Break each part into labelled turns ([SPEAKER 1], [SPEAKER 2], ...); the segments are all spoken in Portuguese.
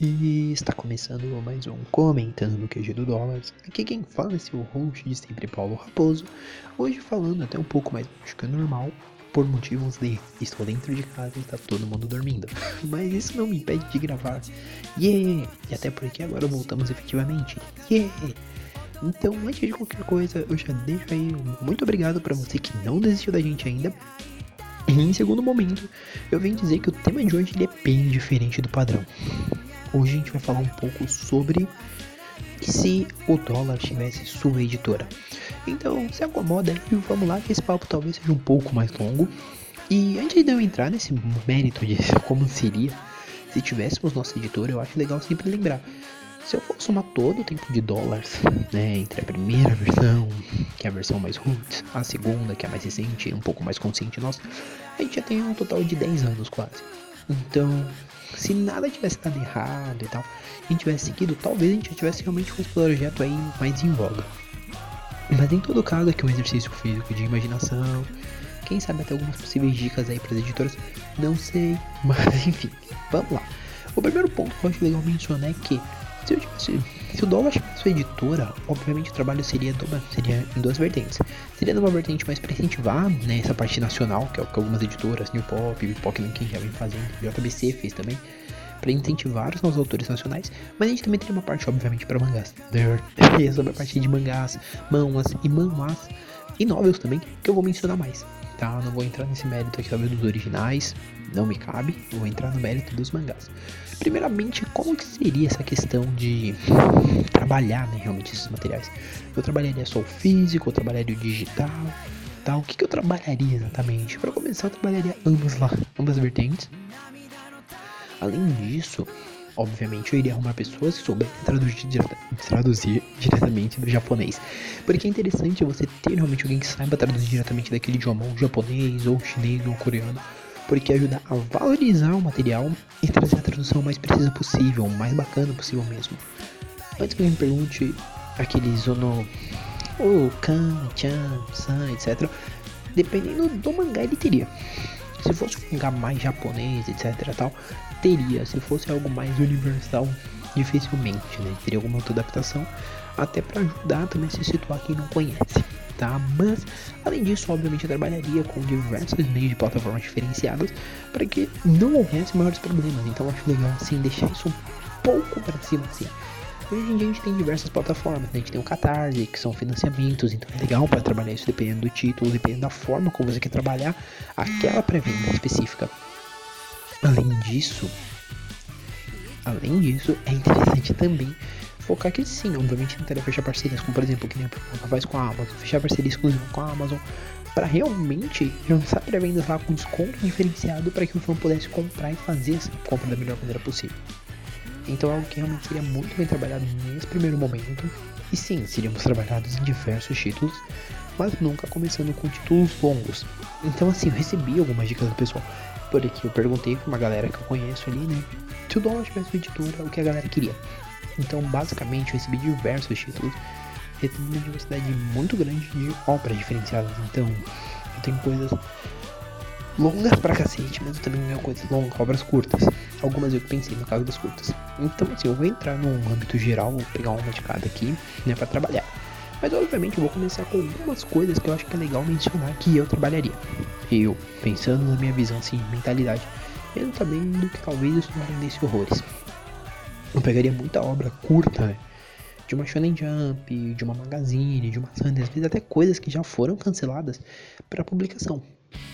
[SPEAKER 1] E está começando mais um Comentando no QG do Dólares. Aqui quem fala é seu host de sempre, Paulo Raposo. Hoje falando até um pouco mais do que normal, por motivos de estou dentro de casa e está todo mundo dormindo. Mas isso não me impede de gravar. Yeah! E até porque agora voltamos efetivamente. Yeah! Então, antes de qualquer coisa, eu já deixo aí um muito obrigado para você que não desistiu da gente ainda. E em segundo momento, eu venho dizer que o tema de hoje ele é bem diferente do padrão. Hoje a gente vai falar um pouco sobre se o dólar tivesse sua editora. Então se acomoda e vamos lá que esse papo talvez seja um pouco mais longo. E antes de eu entrar nesse mérito de como seria se tivéssemos nossa editora, eu acho legal sempre lembrar. Se eu for somar todo o tempo de dólares, né, entre a primeira versão, que é a versão mais roots, a segunda, que é a mais recente, um pouco mais consciente nossa, a gente já tem um total de 10 anos quase. Então, se nada tivesse dado errado e tal, a gente tivesse seguido, talvez a gente já tivesse realmente com esse projeto aí mais em voga. Mas em todo caso, aqui um exercício físico de imaginação, quem sabe até algumas possíveis dicas aí para as editoras, não sei, mas enfim, vamos lá. O primeiro ponto que eu acho legal mencionar é que se, eu tivesse, se o Douglas tivesse sua editora, obviamente o trabalho seria, seria em duas vertentes. Seria numa vertente mais para incentivar né, essa parte nacional, que é o que algumas editoras, New Pop, Pokémon King já vem fazendo, JBC fez também, para incentivar os nossos autores nacionais, mas a gente também teria uma parte, obviamente, para mangás. E sobre a parte de mangás, manhwas e manhwas e novels também, que eu vou mencionar mais. Tá? Não vou entrar nesse mérito aqui talvez dos originais, não me cabe, vou entrar no mérito dos mangás. Primeiramente, como que seria essa questão de trabalhar né, realmente esses materiais? Eu trabalharia só o físico, eu trabalharia o digital, tá? O que, que eu trabalharia exatamente? Para começar, eu trabalharia ambas lá, ambas vertentes. Além disso, obviamente eu iria arrumar pessoas que soubessem traduzir, direta, traduzir diretamente do japonês. Porque é interessante você ter realmente alguém que saiba traduzir diretamente daquele idioma, ou japonês, ou chinês, ou coreano porque ajuda a valorizar o material e trazer a tradução mais precisa possível, mais bacana possível mesmo. Antes que alguém me pergunte aqueles ono, o kan, chan, san, etc. Dependendo do mangá ele teria. Se fosse um mangá mais japonês, etc tal, teria. Se fosse algo mais universal, dificilmente, né? Teria alguma outra adaptação, até para ajudar também a se situar quem não conhece tá? Mas, além disso, obviamente, eu trabalharia com diversos meios de plataformas diferenciadas para que não houvesse maiores problemas. Então, acho legal, assim, deixar isso um pouco para cima, assim. Hoje em dia a gente tem diversas plataformas, né? a gente tem o Catarse, que são financiamentos, então é legal para trabalhar isso dependendo do título, dependendo da forma como você quer trabalhar aquela pré-venda específica. Além disso, além disso, é interessante também focar que sim, obviamente tentaria fechar parcerias, como por exemplo, que nem a faz com a Amazon, fechar parceria exclusiva com a Amazon, para realmente lançar pré-vendas lá com desconto diferenciado para que o fã pudesse comprar e fazer essa compra da melhor maneira possível. Então é algo que realmente seria muito bem trabalhado nesse primeiro momento. E sim, seríamos trabalhados em diversos títulos, mas nunca começando com títulos longos. Então assim, eu recebi algumas dicas do pessoal. Por aqui eu perguntei pra uma galera que eu conheço ali, né? Se o dólar tivesse editora, o que a galera queria. Então, basicamente, eu recebi diversos títulos, recebi uma diversidade muito grande de obras diferenciadas. Então, eu tenho coisas longas pra cacete, mas eu também tenho coisas longas, obras curtas. Algumas eu pensei no caso das curtas. Então, assim, eu vou entrar num âmbito geral, vou pegar uma de cada aqui, né, pra trabalhar. Mas obviamente eu vou começar com algumas coisas que eu acho que é legal mencionar que eu trabalharia. Eu, pensando na minha visão assim, mentalidade, mesmo sabendo que talvez isso não rendesse horrores. Eu pegaria muita obra curta, né? De uma Shonen Jump, de uma Magazine, de uma Sunday, às vezes até coisas que já foram canceladas para publicação.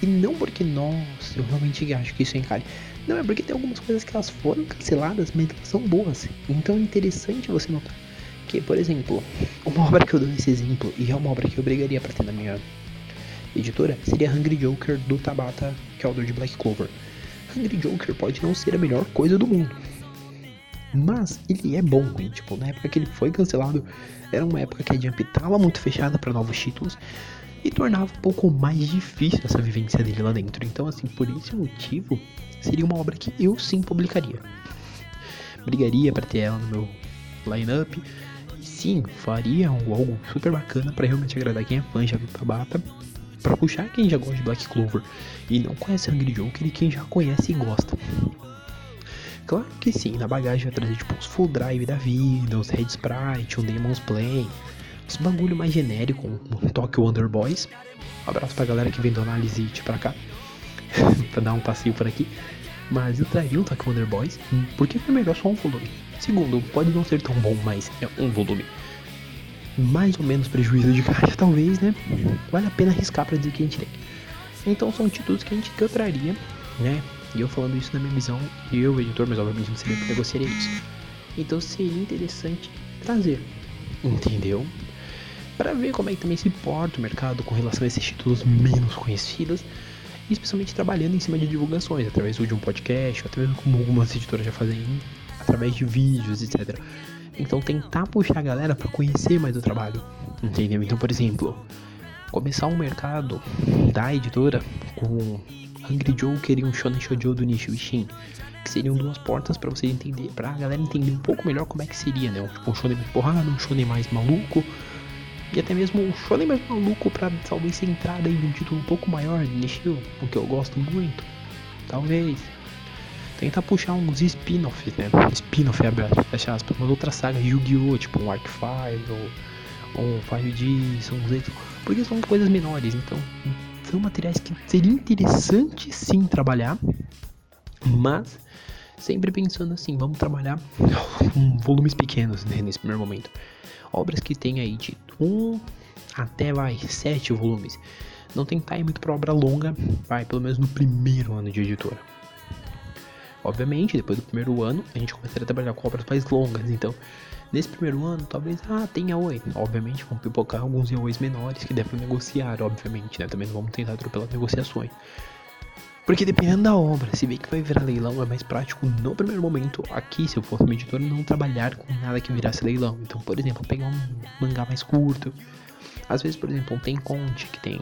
[SPEAKER 1] E não porque, nossa, eu realmente acho que isso é encalhe. Não, é porque tem algumas coisas que elas foram canceladas, mas elas são boas. Então é interessante você notar que, por exemplo, uma obra que eu dou esse exemplo, e é uma obra que eu brigaria para ter na minha editora, seria Hungry Joker do Tabata, que é o autor de Black Clover. Hungry Joker pode não ser a melhor coisa do mundo, mas ele é bom, hein? tipo, na época que ele foi cancelado, era uma época que a Jump tava muito fechada para novos títulos e tornava um pouco mais difícil essa vivência dele lá dentro. Então, assim, por esse motivo, seria uma obra que eu sim publicaria. Brigaria para ter ela no meu lineup. Sim, faria algo super bacana para realmente agradar quem é fã já do Tabata. Pra puxar quem já gosta de Black Clover e não conhece Hungry Joker e quem já conhece e gosta. Claro que sim, na bagagem vai trazer tipo uns full drive da vida, uns Red Sprite, um Demon's Play, uns bagulho mais genérico, um Tokyo Wonder Boys. Um abraço pra galera que vem do análise pra cá, pra dar um passeio por aqui. Mas eu traria um Tokyo Wonder Boys, porque é só um volume. Segundo, pode não ser tão bom, mas é um volume. Mais ou menos prejuízo de caixa, talvez, né? Vale a pena arriscar pra dizer que a gente tem. Então são títulos que a gente que eu traria, né? E eu falando isso na minha visão, eu, editor, mas obviamente não seria que negociaria isso. Então seria interessante trazer, entendeu? Para ver como é que também se porta o mercado com relação a esses títulos menos conhecidos, especialmente trabalhando em cima de divulgações, através de um podcast, até mesmo como algumas editoras já fazem, através de vídeos, etc. Então tentar puxar a galera para conhecer mais o trabalho, entendeu? Então, por exemplo, começar um mercado da editora com Angry Joker e um Shonen Shoujo do nicho Ishin, que seriam duas portas para você entender, pra galera entender um pouco melhor como é que seria, né? Tipo, um shonen mais porrada, um shonen mais maluco, e até mesmo um shonen maluco para talvez ser entrada em um título um pouco maior de nicho, o que eu gosto muito. Talvez. Tentar puxar uns spin-offs, né? Spin-off é aberto, fecha aspas, uma outra saga Yu-Gi-Oh! tipo um Arc 5 ou, ou um 5G, são porque são coisas menores, então são materiais que seria interessante sim trabalhar, mas sempre pensando assim, vamos trabalhar com volumes pequenos né, nesse primeiro momento. Obras que tem aí de 1 até vai 7 volumes. Não tem time muito para obra longa, vai pelo menos no primeiro ano de editora. Obviamente, depois do primeiro ano, a gente começaria a trabalhar com obras mais longas, então Nesse primeiro ano, talvez, ah, tenha oi. Obviamente, vão pipocar alguns yaois menores que devem negociar, obviamente, né? Também não vamos tentar atropelar negociações. Porque dependendo da obra, se vê que vai virar leilão, é mais prático no primeiro momento, aqui, se eu fosse uma editora, não trabalhar com nada que virasse leilão. Então, por exemplo, pegar um mangá mais curto. Às vezes, por exemplo, um Tem Conte, que tem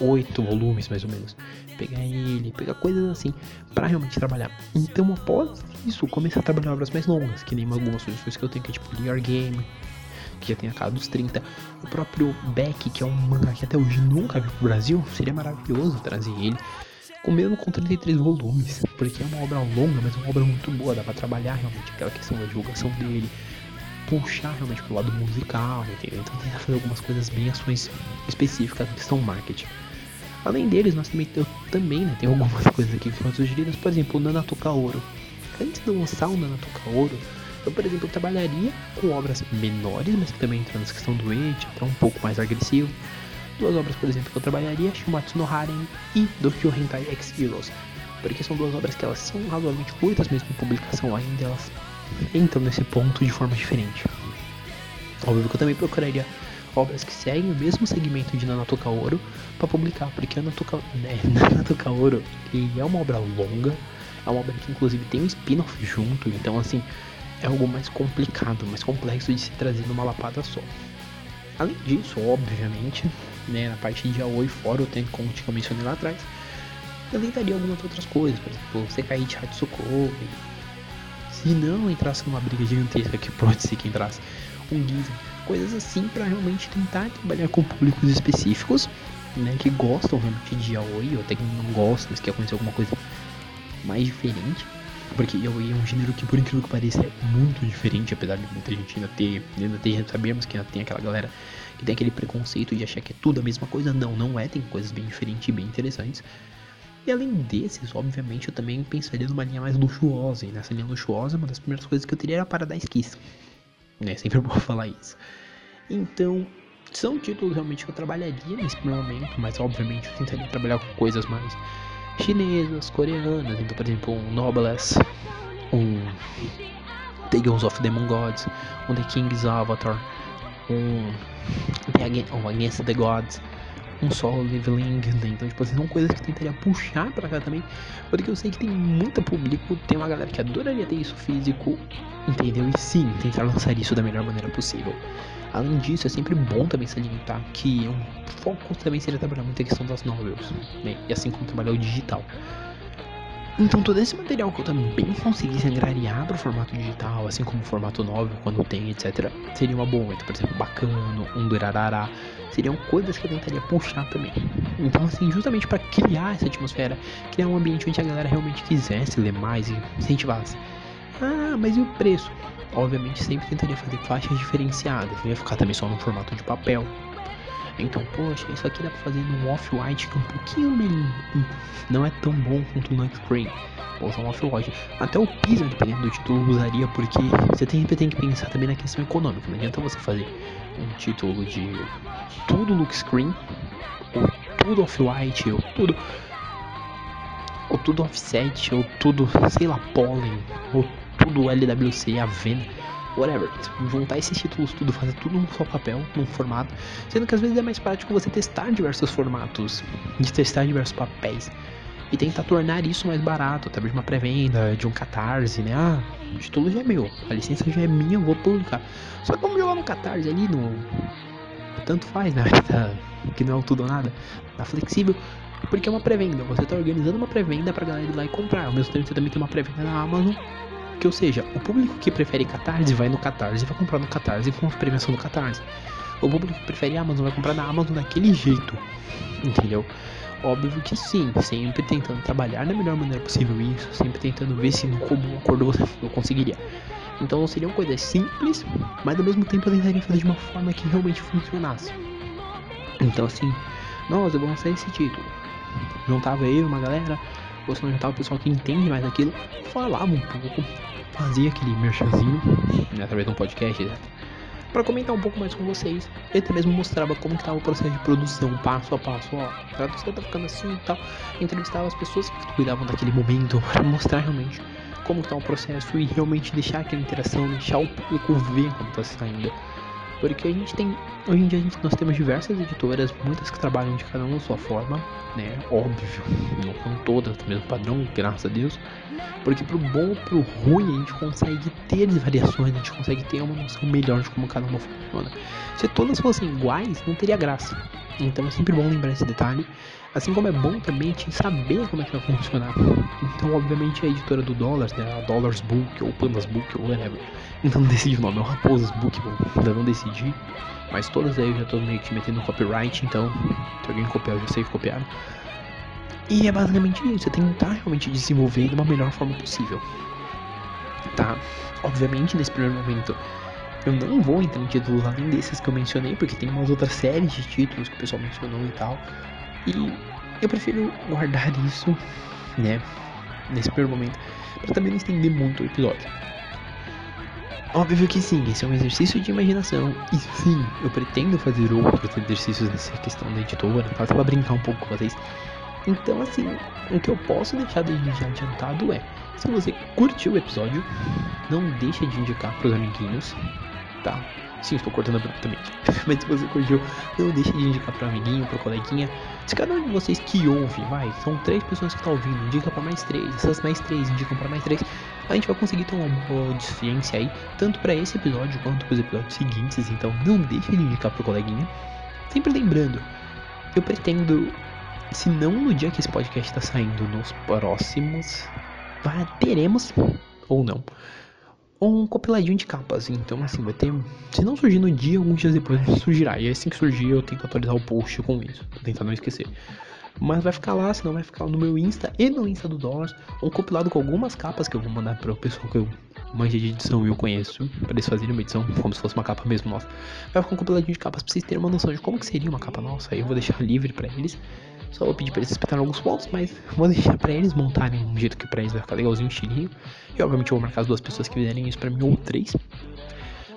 [SPEAKER 1] oito volumes mais ou menos pegar ele, pegar coisas assim, para realmente trabalhar. Então, após isso, começar a trabalhar obras mais longas, que nem algumas sugestões que eu tenho, que é tipo Your Game, que já tem a cara dos 30. O próprio Beck, que é um mangá que até hoje nunca veio pro Brasil, seria maravilhoso trazer ele. Com mesmo com 33 volumes, porque é uma obra longa, mas é uma obra muito boa, dá pra trabalhar realmente aquela questão da divulgação dele, puxar realmente pro lado musical, entendeu? Então tentar fazer algumas coisas bem ações específicas questão marketing. Além deles, nós também, eu também né, tem algumas coisas aqui que foram sugeridas, por exemplo, o Nanato Kaoru. Antes de lançar o Nanato Kaoru, eu, por exemplo, trabalharia com obras menores, mas que também entram nessa questão do Age, até um pouco mais agressivo. Duas obras, por exemplo, que eu trabalharia, Shimatsu no Haren e Dokyo Hentai X Heroes. Porque são duas obras que elas são razoavelmente curtas, mesmo em publicação ainda, elas entram nesse ponto de forma diferente. Óbvio que eu também procuraria obras que seguem o mesmo segmento de Nanato Kaoru para publicar, porque Nanato, Ka... né, Nanato Kaoru é uma obra longa, é uma obra que inclusive tem um spin-off junto, então assim, é algo mais complicado, mais complexo de se trazer numa lapada só. Além disso, obviamente, né, na parte de Aoi fora o tempo como eu mencionei lá atrás, eu tentaria algumas outras coisas, por exemplo, Sekai de Hatsuko, se não entrasse numa briga gigantesca, que pode ser que entrasse, um Giza coisas assim para realmente tentar trabalhar com públicos específicos, né, que gostam realmente de yaoi, ou até que não gostam, mas quer conhecer alguma coisa mais diferente. Porque yaoi é um gênero que, por incrível que pareça, é muito diferente, apesar de muita gente ainda ter, ainda ter, sabemos que ainda tem aquela galera que tem aquele preconceito de achar que é tudo a mesma coisa. Não, não é, tem coisas bem diferentes e bem interessantes. E além desses, obviamente, eu também pensaria numa linha mais luxuosa. E nessa linha luxuosa, uma das primeiras coisas que eu teria era Paradise Kiss. Né? Sempre vou falar isso. Então, são títulos realmente que eu trabalharia nesse primeiro momento, mas obviamente eu tentaria trabalhar com coisas mais chinesas, coreanas. Então, por exemplo, um Noblesse, um Tales of Demon Gods, um The King's Avatar, um, um Against the Gods, um solo leveling, né? então tipo assim, são coisas que eu tentaria puxar pra cá também, porque eu sei que tem muito público, tem uma galera que adoraria ter isso físico, entendeu? E sim, tentar lançar isso da melhor maneira possível. Além disso, é sempre bom também salientar que um foco também seria trabalhar muito a questão das novels, né? e assim como trabalhar o digital. Então todo esse material que eu também conseguisse angariar para o formato digital, assim como o formato novel, quando tem, etc., seria uma boa. Então, por exemplo, Bacano, um Durarará, seriam coisas que eu tentaria puxar também. Então, assim, justamente para criar essa atmosfera, criar um ambiente onde a galera realmente quisesse ler mais e incentivasse Ah, mas e o preço? Obviamente sempre tentaria fazer faixas diferenciadas, não ia ficar também só no formato de papel. Então, poxa, isso aqui dá pra fazer num off-white que é um pouquinho melhor. Não é tão bom quanto o Lux Green. Ou um off-white. Até o piso, dependendo do título, usaria, porque você sempre tem que pensar também na questão econômica. Não adianta você fazer um título de tudo Lux Screen, ou tudo off-white, ou tudo. Ou tudo offset, ou tudo, sei lá, pollen, ou tudo LWC, Avena whatever. Juntar esses títulos tudo, fazer tudo num só papel, num formato. Sendo que às vezes é mais prático você testar diversos formatos, de testar diversos papéis. E tentar tornar isso mais barato, através de uma pré-venda, de um catarse, né? Ah, o título já é meu, a licença já é minha, eu vou publicar. Só que vamos jogar no catarse ali, no. Tanto faz, né? Tá... Que não é tudo ou nada. Tá flexível. Porque é uma pré-venda. Você tá organizando uma pré-venda pra galera ir lá e comprar. Ao mesmo tempo você também tem uma pré-venda na Amazon que, ou seja, o público que prefere Catarse vai no Catarse e vai comprar no Catarse com a premiação do Catarse. O público que prefere Amazon vai comprar na Amazon daquele jeito, entendeu? Óbvio que sim, sempre tentando trabalhar da melhor maneira possível isso, sempre tentando ver se no comum acordo você não conseguiria. Então seriam coisas simples, mas ao mesmo tempo tentaria fazer de uma forma que realmente funcionasse. Então assim, nossa, eu vou lançar esse título. Juntava eu, uma galera, se não juntava o pessoal que entende mais daquilo, falava um pouco, fazia aquele merchanzinho, né, através de um podcast, né, para comentar um pouco mais com vocês. E até mesmo mostrava como que tava o processo de produção, passo a passo, ó, a tradução tá ficando assim e tal. Entrevistava as pessoas que cuidavam daquele momento para mostrar realmente como está o processo e realmente deixar aquela interação, deixar o público ver como está saindo. Porque a gente tem, hoje em dia gente, nós temos diversas editoras, muitas que trabalham de cada uma sua forma, né? Óbvio, não são todas do mesmo padrão, graças a Deus. Porque pro bom pro ruim a gente consegue ter variações, a gente consegue ter uma noção melhor de como cada uma funciona. Se todas fossem iguais, não teria graça. Então é sempre bom lembrar esse detalhe. Assim como é bom também te saber como é que vai funcionar. Então, obviamente, a editora do Dollars, né, a Dollars Book ou Pandas Book ou whatever, não decidi o nome, é o Raposas Book, ainda não decidi. Mas todas aí eu já tô meio que metendo copyright, então se alguém copiar, eu já sei que copiaram. E é basicamente isso, é tentar realmente desenvolver de uma melhor forma possível. Tá? Obviamente, nesse primeiro momento, eu não vou entrar em títulos além desses que eu mencionei, porque tem umas outras séries de títulos que o pessoal mencionou e tal. E eu prefiro guardar isso, né, nesse primeiro momento, para também não estender muito o episódio. Óbvio que sim, esse é um exercício de imaginação. E sim, eu pretendo fazer outros exercícios nessa questão da editora, tá? Só pra brincar um pouco com vocês. Então, assim, o que eu posso deixar de adiantado é: se você curtiu o episódio, não deixa de indicar pros amiguinhos, tá? Sim, estou cortando abruptamente. Mas se você curtiu, não deixe de indicar para amiguinho, para coleguinha. Se cada um de vocês que ouve, vai, são três pessoas que estão tá ouvindo, indica para mais três. Essas mais três indicam para mais três. A gente vai conseguir ter uma boa audiência aí, tanto para esse episódio quanto para os episódios seguintes. Então não deixe de indicar pro coleguinha. Sempre lembrando, eu pretendo, se não no dia que esse podcast está saindo, nos próximos, teremos ou não um compiladinho de capas. Então, assim, vai ter. Se não surgir no dia, alguns dias depois surgirá. E assim que surgir, eu tento atualizar o post com isso. Pra tentar não esquecer. Mas vai ficar lá, senão vai ficar no meu Insta e no Insta do Dollars. Um compilado com algumas capas que eu vou mandar para o pessoal que eu manja de edição e eu conheço. Para eles fazerem uma edição como se fosse uma capa mesmo nossa. Vai ficar um compiladinho de capas pra vocês terem uma noção de como que seria uma capa nossa. Aí eu vou deixar livre para eles. Só vou pedir pra eles respeitarem alguns pontos, mas vou deixar pra eles montarem um jeito que pra eles vai ficar legalzinho, estilinho. E obviamente eu vou marcar as duas pessoas que fizerem isso pra mim, ou três.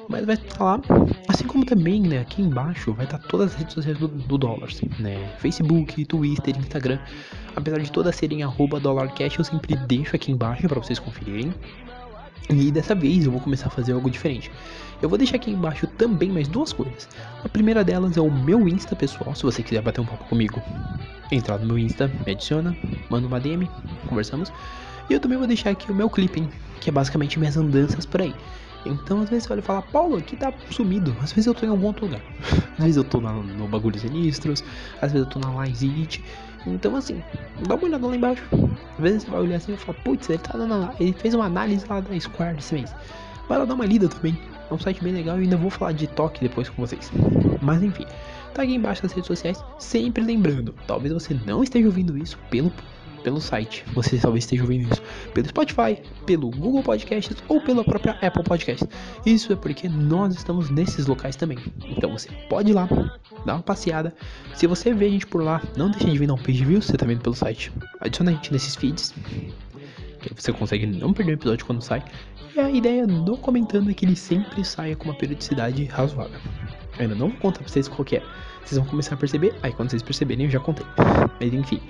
[SPEAKER 1] Mas vai estar lá, assim como também, né, aqui embaixo vai estar todas as redes sociais do, do Dollars, né, Facebook, Twitter, Instagram. Apesar de todas serem arroba DollarCash, eu sempre deixo aqui embaixo para vocês conferirem. E dessa vez eu vou começar a fazer algo diferente. Eu vou deixar aqui embaixo também mais duas coisas. A primeira delas é o meu Insta pessoal, se você quiser bater um papo comigo. Entrar no meu Insta, me adiciona, manda uma DM, conversamos. E eu também vou deixar aqui o meu clipping, que é basicamente minhas andanças por aí. Então, às vezes você olha e fala, Paulo, aqui tá sumido. Às vezes eu tô em algum outro lugar. Às vezes eu tô na, no Bagulho Sinistros, às vezes eu tô na Light Então, assim, dá uma olhada lá embaixo. Às vezes você vai olhar assim e fala, putz, ele tá dando lá. Ele fez uma análise lá da Square desse mês. Vai lá dar uma lida também. É um site bem legal e ainda vou falar de toque depois com vocês. Mas enfim, tá aqui embaixo nas redes sociais. Sempre lembrando, talvez você não esteja ouvindo isso pelo pelo site. Você talvez esteja ouvindo isso pelo Spotify, pelo Google Podcasts ou pela própria Apple Podcasts. Isso é porque nós estamos nesses locais também. Então você pode ir lá, dar uma passeada. Se você vê a gente por lá, não deixe de vir dar um page view, você tá vendo pelo site. Adiciona a gente nesses feeds. Que você consegue não perder o episódio quando sai. E a ideia do comentando é que ele sempre saia com uma periodicidade razoável. Eu ainda não vou contar pra vocês qual é. Vocês vão começar a perceber, aí quando vocês perceberem eu já contei. Mas enfim.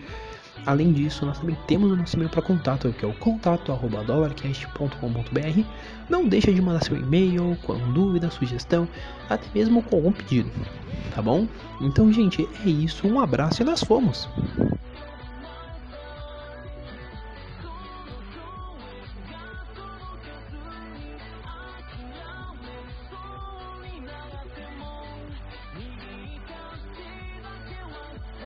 [SPEAKER 1] Além disso, nós também temos o nosso e-mail para contato, que é o contato@dollarcast.com.br. Não deixa de mandar seu e-mail com dúvida, sugestão, até mesmo com algum pedido, tá bom? Então, gente, é isso. Um abraço e nós fomos.